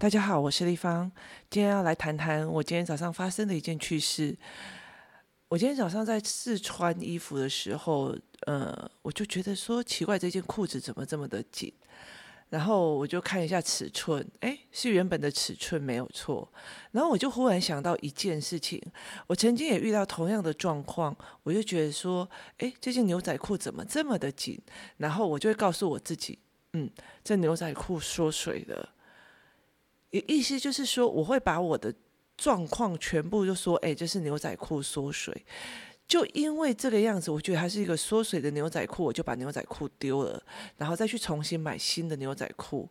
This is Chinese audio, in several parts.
大家好，我是丽芳，今天要来谈谈我今天早上发生的一件趣事。我今天早上在试穿衣服的时候，呃，我就觉得说奇怪，这件裤子怎么这么的紧？然后我就看一下尺寸，诶，是原本的尺寸没有错。然后我就忽然想到一件事情，我曾经也遇到同样的状况，我就觉得说，诶，这件牛仔裤怎么这么的紧？然后我就会告诉我自己，嗯，这牛仔裤缩水了。意思就是说，我会把我的状况全部就说，哎，这是牛仔裤缩水。就因为这个样子，我觉得它是一个缩水的牛仔裤，我就把牛仔裤丢了，然后再去重新买新的牛仔裤。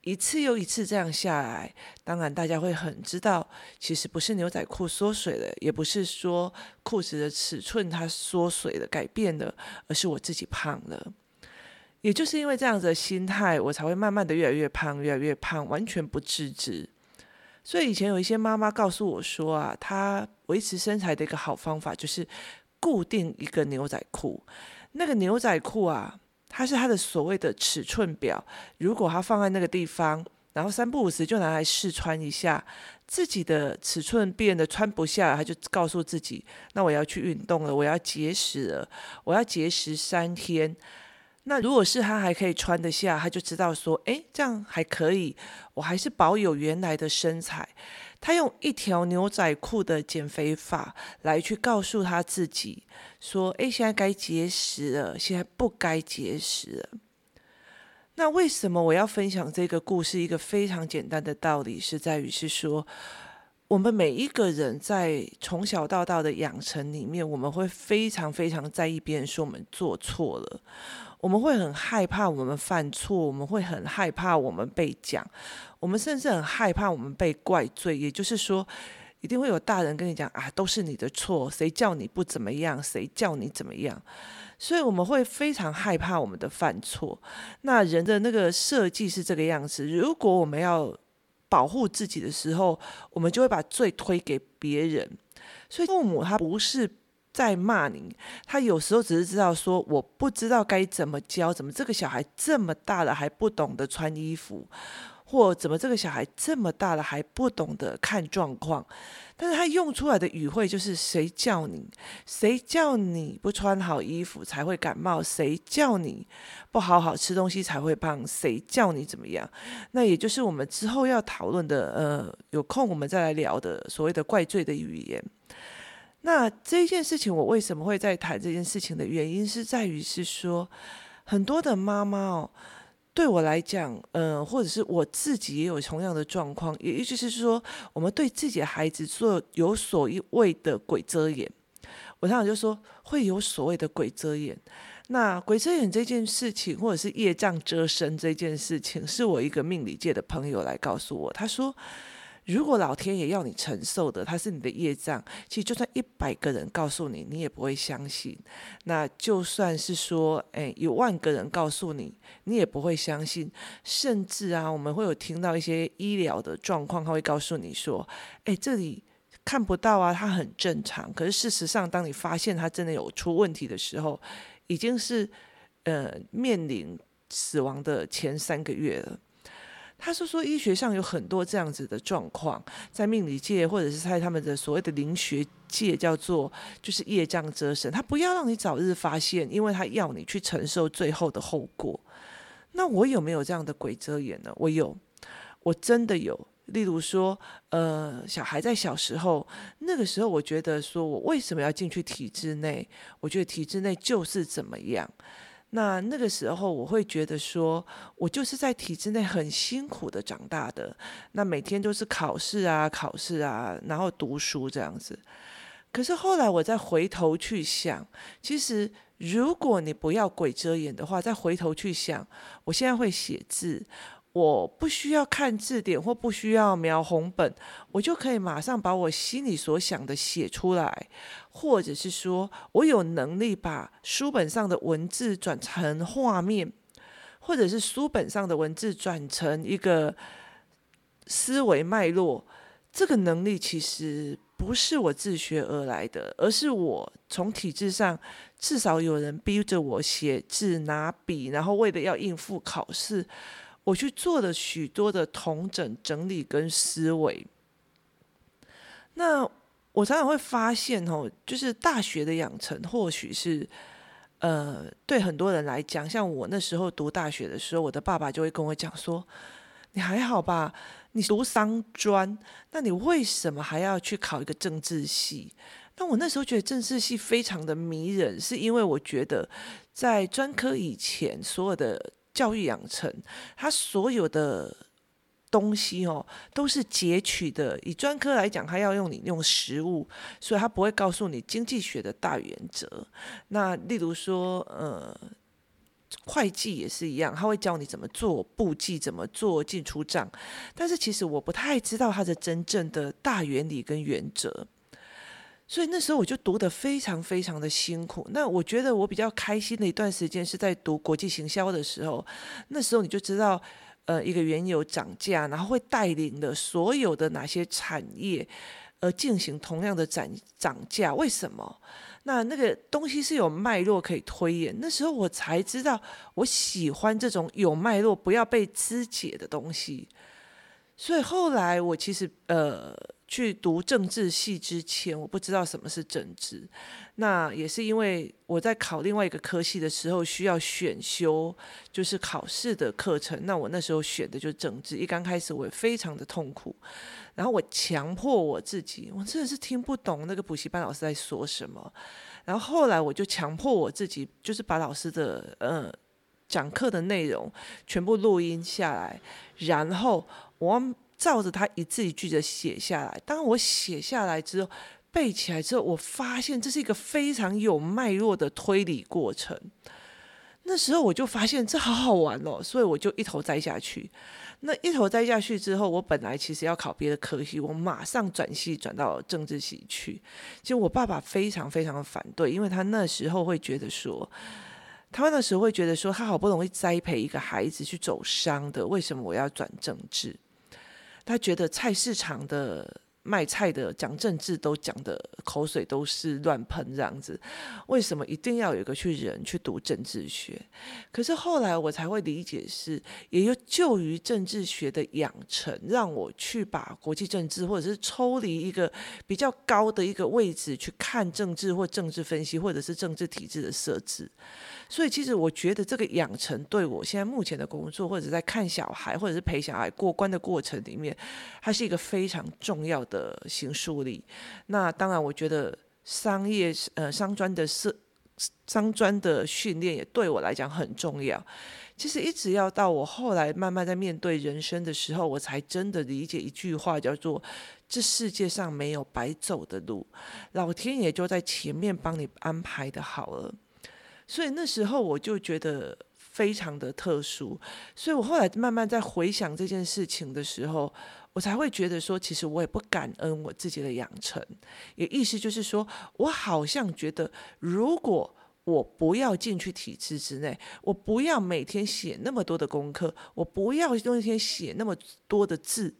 一次又一次这样下来，当然大家会很知道，其实不是牛仔裤缩水了，也不是说裤子的尺寸它缩水了改变了，而是我自己胖了。也就是因为这样子的心态，我才会慢慢的越来越胖，越来越胖，完全不自知。所以以前有一些妈妈告诉我说啊，她维持身材的一个好方法就是固定一个牛仔裤。那个牛仔裤啊，它是它的所谓的尺寸表。如果它放在那个地方，然后三不五时就拿来试穿一下，自己的尺寸变得穿不下，他就告诉自己，那我要去运动了，我要节食了，我要节食三天。那如果是他还可以穿得下，他就知道说，诶，这样还可以，我还是保有原来的身材。他用一条牛仔裤的减肥法来去告诉他自己说，诶，现在该节食了，现在不该节食了。那为什么我要分享这个故事？一个非常简单的道理是在于是说，我们每一个人在从小到大的养成里面，我们会非常非常在意别人说我们做错了。我们会很害怕我们犯错，我们会很害怕我们被讲，我们甚至很害怕我们被怪罪。也就是说，一定会有大人跟你讲啊，都是你的错，谁叫你不怎么样，谁叫你怎么样。所以我们会非常害怕我们的犯错。那人的那个设计是这个样子，如果我们要保护自己的时候，我们就会把罪推给别人。所以父母他不是。在骂你，他有时候只是知道说，我不知道该怎么教，怎么这个小孩这么大了还不懂得穿衣服，或怎么这个小孩这么大了还不懂得看状况，但是他用出来的语汇就是谁叫你，谁叫你不穿好衣服才会感冒，谁叫你不好好吃东西才会胖，谁叫你怎么样？那也就是我们之后要讨论的，呃，有空我们再来聊的所谓的怪罪的语言。那这件事情，我为什么会在谈这件事情的原因，是在于是说，很多的妈妈哦，对我来讲，嗯、或者是我自己也有同样的状况，也就是说，我们对自己的孩子做有所谓的鬼遮眼。我常常就说，会有所谓的鬼遮眼。那鬼遮眼这件事情，或者是业障遮身这件事情，是我一个命理界的朋友来告诉我，他说。如果老天爷要你承受的，他是你的业障，其实就算一百个人告诉你，你也不会相信。那就算是说，诶，有万个人告诉你，你也不会相信。甚至啊，我们会有听到一些医疗的状况，他会告诉你说，诶，这里看不到啊，他很正常。可是事实上，当你发现他真的有出问题的时候，已经是呃面临死亡的前三个月了。他是说，医学上有很多这样子的状况，在命理界或者是在他们的所谓的灵学界，叫做就是业障遮身。他不要让你早日发现，因为他要你去承受最后的后果。那我有没有这样的鬼遮眼呢？我有，我真的有。例如说，呃，小孩在小时候那个时候，我觉得说我为什么要进去体制内？我觉得体制内就是怎么样。那那个时候，我会觉得说，我就是在体制内很辛苦的长大的。那每天都是考试啊，考试啊，然后读书这样子。可是后来我再回头去想，其实如果你不要鬼遮眼的话，再回头去想，我现在会写字。我不需要看字典或不需要描红本，我就可以马上把我心里所想的写出来，或者是说我有能力把书本上的文字转成画面，或者是书本上的文字转成一个思维脉络。这个能力其实不是我自学而来的，而是我从体制上至少有人逼着我写字拿笔，然后为了要应付考试。我去做了许多的统整、整理跟思维。那我常常会发现哦，就是大学的养成，或许是呃，对很多人来讲，像我那时候读大学的时候，我的爸爸就会跟我讲说：“你还好吧？你读商专，那你为什么还要去考一个政治系？”那我那时候觉得政治系非常的迷人，是因为我觉得在专科以前所有的教育养成，它所有的东西哦都是截取的。以专科来讲，它要用你用实务，所以它不会告诉你经济学的大原则。那例如说，呃，会计也是一样，他会教你怎么做簿记，怎么做进出账。但是其实我不太知道它的真正的大原理跟原则。所以那时候我就读得非常非常的辛苦。那我觉得我比较开心的一段时间是在读国际行销的时候。那时候你就知道，呃，一个原油涨价，然后会带领的所有的哪些产业，呃，进行同样的涨涨价，为什么？那那个东西是有脉络可以推演。那时候我才知道，我喜欢这种有脉络、不要被肢解的东西。所以后来我其实呃。去读政治系之前，我不知道什么是政治。那也是因为我在考另外一个科系的时候，需要选修，就是考试的课程。那我那时候选的就是政治。一刚开始我也非常的痛苦，然后我强迫我自己，我真的是听不懂那个补习班老师在说什么。然后后来我就强迫我自己，就是把老师的呃讲课的内容全部录音下来，然后我。照着他一字一句的写下来。当我写下来之后，背起来之后，我发现这是一个非常有脉络的推理过程。那时候我就发现这好好玩哦，所以我就一头栽下去。那一头栽下去之后，我本来其实要考别的科系，我马上转系转到政治系去。其实我爸爸非常非常的反对，因为他那时候会觉得说，他那时候会觉得说，他好不容易栽培一个孩子去走商的，为什么我要转政治？他觉得菜市场的卖菜的讲政治都讲的口水都是乱喷这样子，为什么一定要有一个去人去读政治学？可是后来我才会理解是，也有就于政治学的养成，让我去把国际政治或者是抽离一个比较高的一个位置去看政治或政治分析，或者是政治体制的设置。所以，其实我觉得这个养成对我现在目前的工作，或者在看小孩，或者是陪小孩过关的过程里面，它是一个非常重要的形塑力。那当然，我觉得商业呃商专的设商专的训练也对我来讲很重要。其实一直要到我后来慢慢在面对人生的时候，我才真的理解一句话，叫做“这世界上没有白走的路，老天爷就在前面帮你安排的好了。”所以那时候我就觉得非常的特殊，所以我后来慢慢在回想这件事情的时候，我才会觉得说，其实我也不感恩我自己的养成，也意思就是说，我好像觉得，如果我不要进去体制之内，我不要每天写那么多的功课，我不要用一天写那么多的字，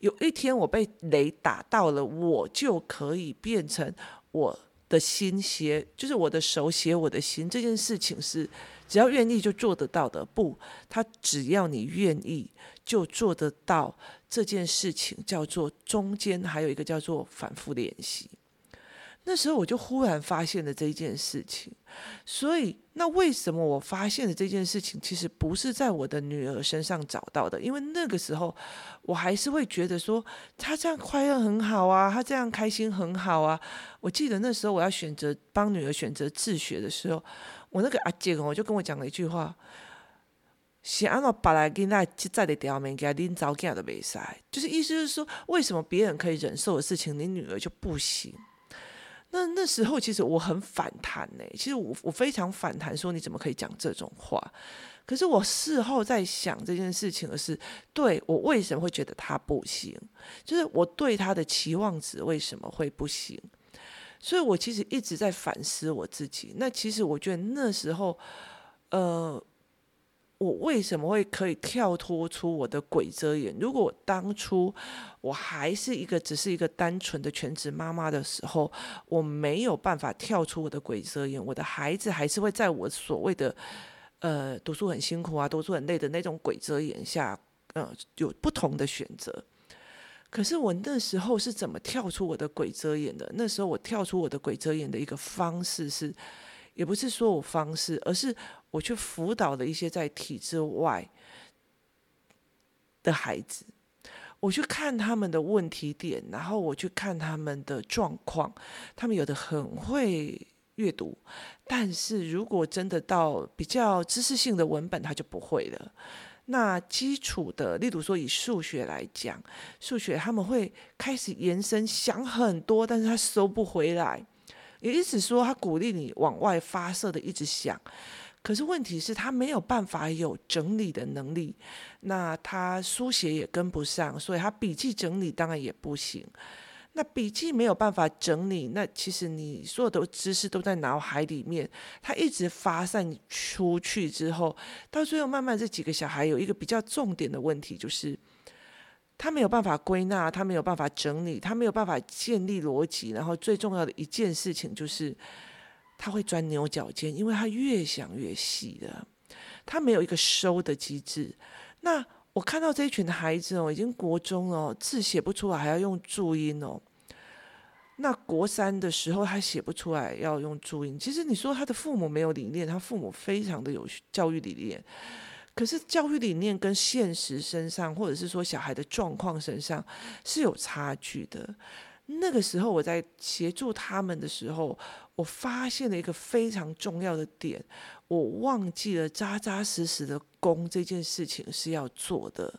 有一天我被雷打到了，我就可以变成我。的心写，就是我的手写我的心，这件事情是只要愿意就做得到的。不，他只要你愿意就做得到。这件事情叫做中间还有一个叫做反复练习。那时候我就忽然发现了这一件事情，所以那为什么我发现了这件事情，其实不是在我的女儿身上找到的，因为那个时候我还是会觉得说她这样快乐很好啊，她这样开心很好啊。我记得那时候我要选择帮女儿选择自学的时候，我那个阿姐我就跟我讲了一句话：“是按照把来给那在的条面给他拎早教的比赛，就是意思是说，为什么别人可以忍受的事情，你女儿就不行？”那那时候其实我很反弹呢，其实我我非常反弹，说你怎么可以讲这种话？可是我事后在想这件事情的是，对我为什么会觉得他不行？就是我对他的期望值为什么会不行？所以我其实一直在反思我自己。那其实我觉得那时候，呃。我为什么会可以跳脱出我的鬼遮眼？如果当初我还是一个只是一个单纯的全职妈妈的时候，我没有办法跳出我的鬼遮眼，我的孩子还是会在我所谓的呃，读书很辛苦啊，读书很累的那种鬼遮眼下，呃，有不同的选择。可是我那时候是怎么跳出我的鬼遮眼的？那时候我跳出我的鬼遮眼的一个方式是，也不是说我方式，而是我去辅导了一些在体制外的孩子。我去看他们的问题点，然后我去看他们的状况。他们有的很会阅读，但是如果真的到比较知识性的文本，他就不会了。那基础的，例如说以数学来讲，数学他们会开始延伸想很多，但是他收不回来。也意思说，他鼓励你往外发射的一直想。可是问题是，他没有办法有整理的能力，那他书写也跟不上，所以他笔记整理当然也不行。那笔记没有办法整理，那其实你所有的知识都在脑海里面，他一直发散出去之后，到最后慢慢这几个小孩有一个比较重点的问题，就是他没有办法归纳，他没有办法整理，他没有办法建立逻辑，然后最重要的一件事情就是。他会钻牛角尖，因为他越想越细的，他没有一个收的机制。那我看到这一群的孩子哦，已经国中哦，字写不出来，还要用注音哦。那国三的时候他写不出来，要用注音。其实你说他的父母没有理念，他父母非常的有教育理念，可是教育理念跟现实身上，或者是说小孩的状况身上是有差距的。那个时候我在协助他们的时候，我发现了一个非常重要的点，我忘记了扎扎实实的功这件事情是要做的。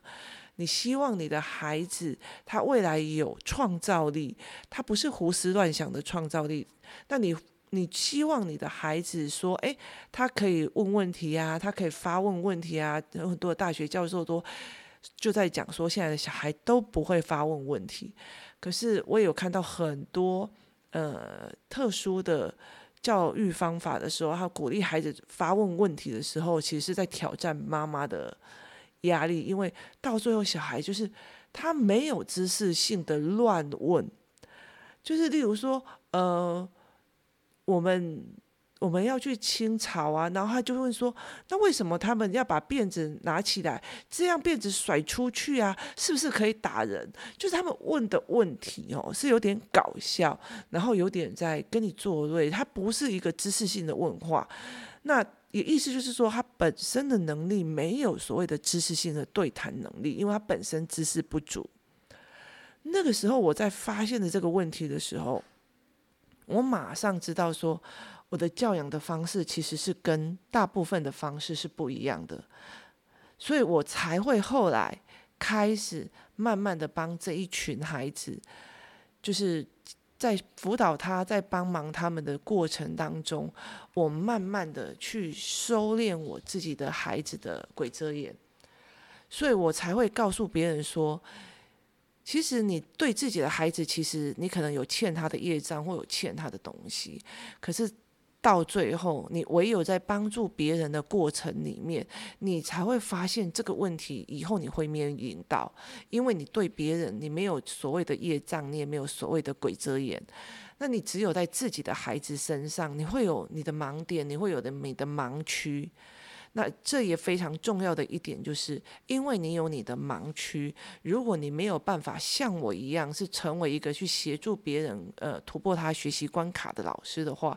你希望你的孩子他未来有创造力，他不是胡思乱想的创造力。那你你希望你的孩子说，诶，他可以问问题啊，他可以发问问题啊。有很多大学教授都就在讲说，现在的小孩都不会发问问题。可是我有看到很多呃特殊的教育方法的时候，他鼓励孩子发问问题的时候，其实是在挑战妈妈的压力，因为到最后小孩就是他没有知识性的乱问，就是例如说呃我们。我们要去清朝啊，然后他就问说：“那为什么他们要把辫子拿起来，这样辫子甩出去啊？是不是可以打人？”就是他们问的问题哦，是有点搞笑，然后有点在跟你作对。他不是一个知识性的问话，那也意思就是说，他本身的能力没有所谓的知识性的对谈能力，因为他本身知识不足。那个时候我在发现的这个问题的时候，我马上知道说。我的教养的方式其实是跟大部分的方式是不一样的，所以我才会后来开始慢慢的帮这一群孩子，就是在辅导他、在帮忙他们的过程当中，我慢慢的去收敛我自己的孩子的鬼遮眼，所以我才会告诉别人说，其实你对自己的孩子，其实你可能有欠他的业障，或有欠他的东西，可是。到最后，你唯有在帮助别人的过程里面，你才会发现这个问题。以后你会面临到，因为你对别人，你没有所谓的业障，你也没有所谓的鬼遮眼。那你只有在自己的孩子身上，你会有你的盲点，你会有的你的盲区。那这也非常重要的一点，就是因为你有你的盲区，如果你没有办法像我一样，是成为一个去协助别人，呃，突破他学习关卡的老师的话。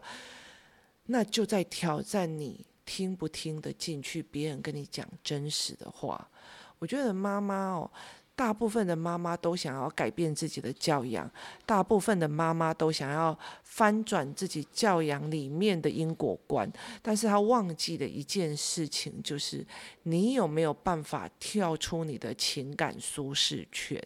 那就在挑战你听不听得进去别人跟你讲真实的话。我觉得妈妈哦，大部分的妈妈都想要改变自己的教养，大部分的妈妈都想要翻转自己教养里面的因果观，但是她忘记了一件事情，就是你有没有办法跳出你的情感舒适圈？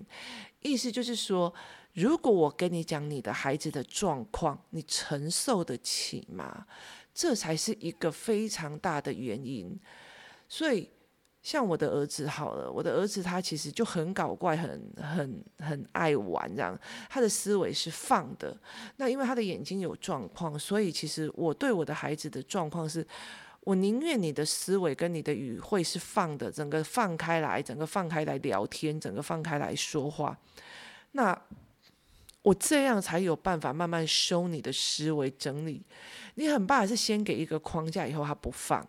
意思就是说。如果我跟你讲你的孩子的状况，你承受得起吗？这才是一个非常大的原因。所以，像我的儿子好了，我的儿子他其实就很搞怪，很很很爱玩，这样他的思维是放的。那因为他的眼睛有状况，所以其实我对我的孩子的状况是，我宁愿你的思维跟你的语汇是放的，整个放开来，整个放开来聊天，整个放开来说话。那我这样才有办法慢慢收你的思维整理。你很怕是先给一个框架，以后他不放，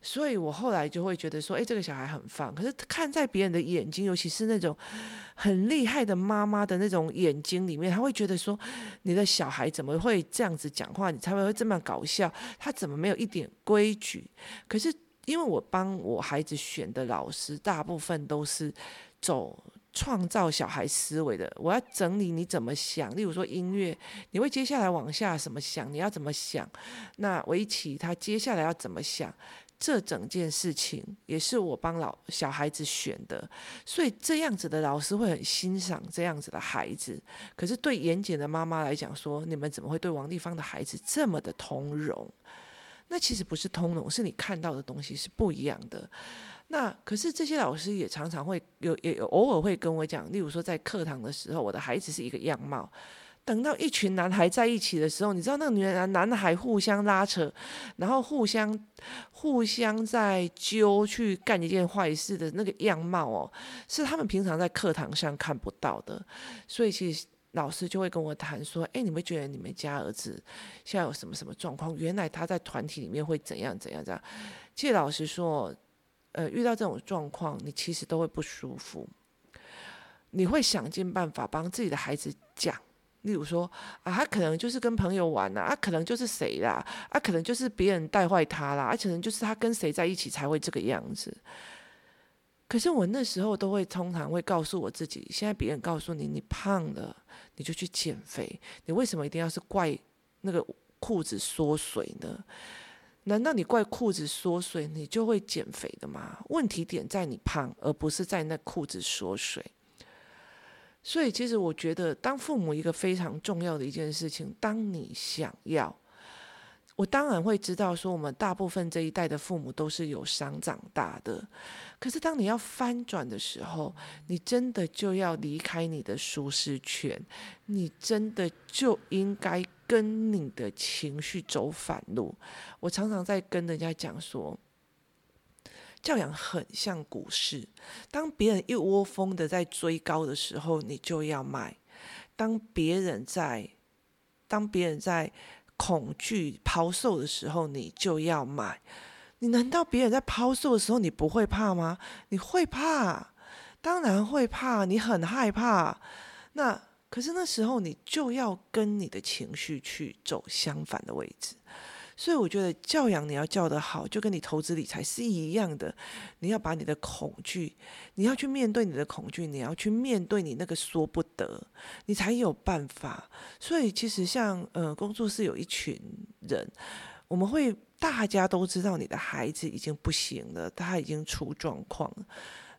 所以我后来就会觉得说，哎，这个小孩很放。可是看在别人的眼睛，尤其是那种很厉害的妈妈的那种眼睛里面，他会觉得说，你的小孩怎么会这样子讲话？你才会这么搞笑？他怎么没有一点规矩？可是因为我帮我孩子选的老师，大部分都是走创造小孩思维的。我要整理你怎么想，例如说音乐，你会接下来往下怎么想？你要怎么想？那围棋，他接下来要怎么想？这整件事情也是我帮老小孩子选的，所以这样子的老师会很欣赏这样子的孩子。可是对严谨的妈妈来讲，说你们怎么会对王丽芳的孩子这么的通融？那其实不是通融，是你看到的东西是不一样的。那可是这些老师也常常会有，也有偶尔会跟我讲，例如说在课堂的时候，我的孩子是一个样貌。等到一群男孩在一起的时候，你知道那个女人男孩互相拉扯，然后互相互相在揪去干一件坏事的那个样貌哦，是他们平常在课堂上看不到的。所以其实老师就会跟我谈说：“哎，你们觉得你们家儿子现在有什么什么状况？原来他在团体里面会怎样怎样这样。”其实老师说，呃，遇到这种状况，你其实都会不舒服，你会想尽办法帮自己的孩子讲。例如说啊，他可能就是跟朋友玩呐，啊，可能就是谁啦，啊，可能就是别人带坏他啦，而且可能就是他跟谁在一起才会这个样子。可是我那时候都会通常会告诉我自己，现在别人告诉你你胖了，你就去减肥，你为什么一定要是怪那个裤子缩水呢？难道你怪裤子缩水，你就会减肥的吗？问题点在你胖，而不是在那裤子缩水。所以，其实我觉得，当父母一个非常重要的一件事情，当你想要，我当然会知道，说我们大部分这一代的父母都是有伤长大的。可是，当你要翻转的时候，你真的就要离开你的舒适圈，你真的就应该跟你的情绪走反路。我常常在跟人家讲说。教养很像股市，当别人一窝蜂的在追高的时候，你就要卖；当别人在当别人在恐惧抛售的时候，你就要买。你难道别人在抛售的时候，你不会怕吗？你会怕，当然会怕，你很害怕。那可是那时候，你就要跟你的情绪去走相反的位置。所以我觉得教养你要教得好，就跟你投资理财是一样的。你要把你的恐惧，你要去面对你的恐惧，你要去面对你那个说不得，你才有办法。所以其实像呃工作室有一群人，我们会大家都知道你的孩子已经不行了，他已经出状况了。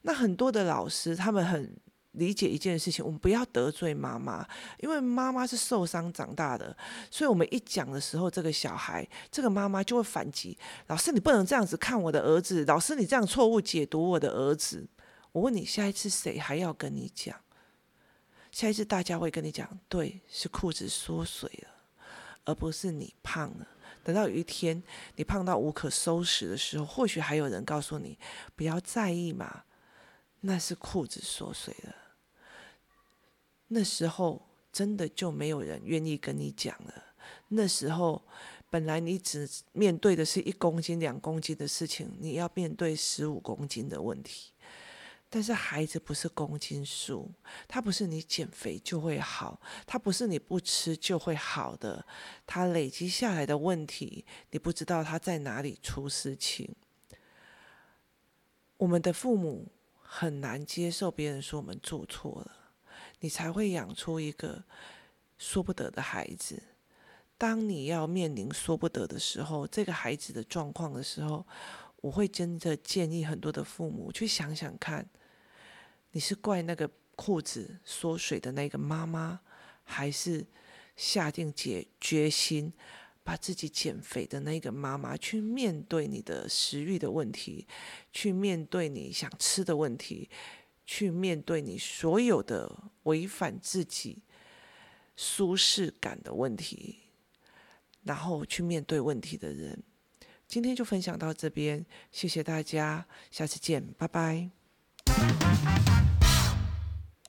那很多的老师他们很。理解一件事情，我们不要得罪妈妈，因为妈妈是受伤长大的，所以我们一讲的时候，这个小孩，这个妈妈就会反击。老师，你不能这样子看我的儿子，老师，你这样错误解读我的儿子。我问你，下一次谁还要跟你讲？下一次大家会跟你讲，对，是裤子缩水了，而不是你胖了。等到有一天你胖到无可收拾的时候，或许还有人告诉你，不要在意嘛，那是裤子缩水了。那时候真的就没有人愿意跟你讲了。那时候本来你只面对的是一公斤、两公斤的事情，你要面对十五公斤的问题。但是孩子不是公斤数，他不是你减肥就会好，他不是你不吃就会好的。他累积下来的问题，你不知道他在哪里出事情。我们的父母很难接受别人说我们做错了。你才会养出一个说不得的孩子。当你要面临说不得的时候，这个孩子的状况的时候，我会真的建议很多的父母去想想看，你是怪那个裤子缩水的那个妈妈，还是下定决决心把自己减肥的那个妈妈？去面对你的食欲的问题，去面对你想吃的问题。去面对你所有的违反自己舒适感的问题，然后去面对问题的人。今天就分享到这边，谢谢大家，下次见，拜拜。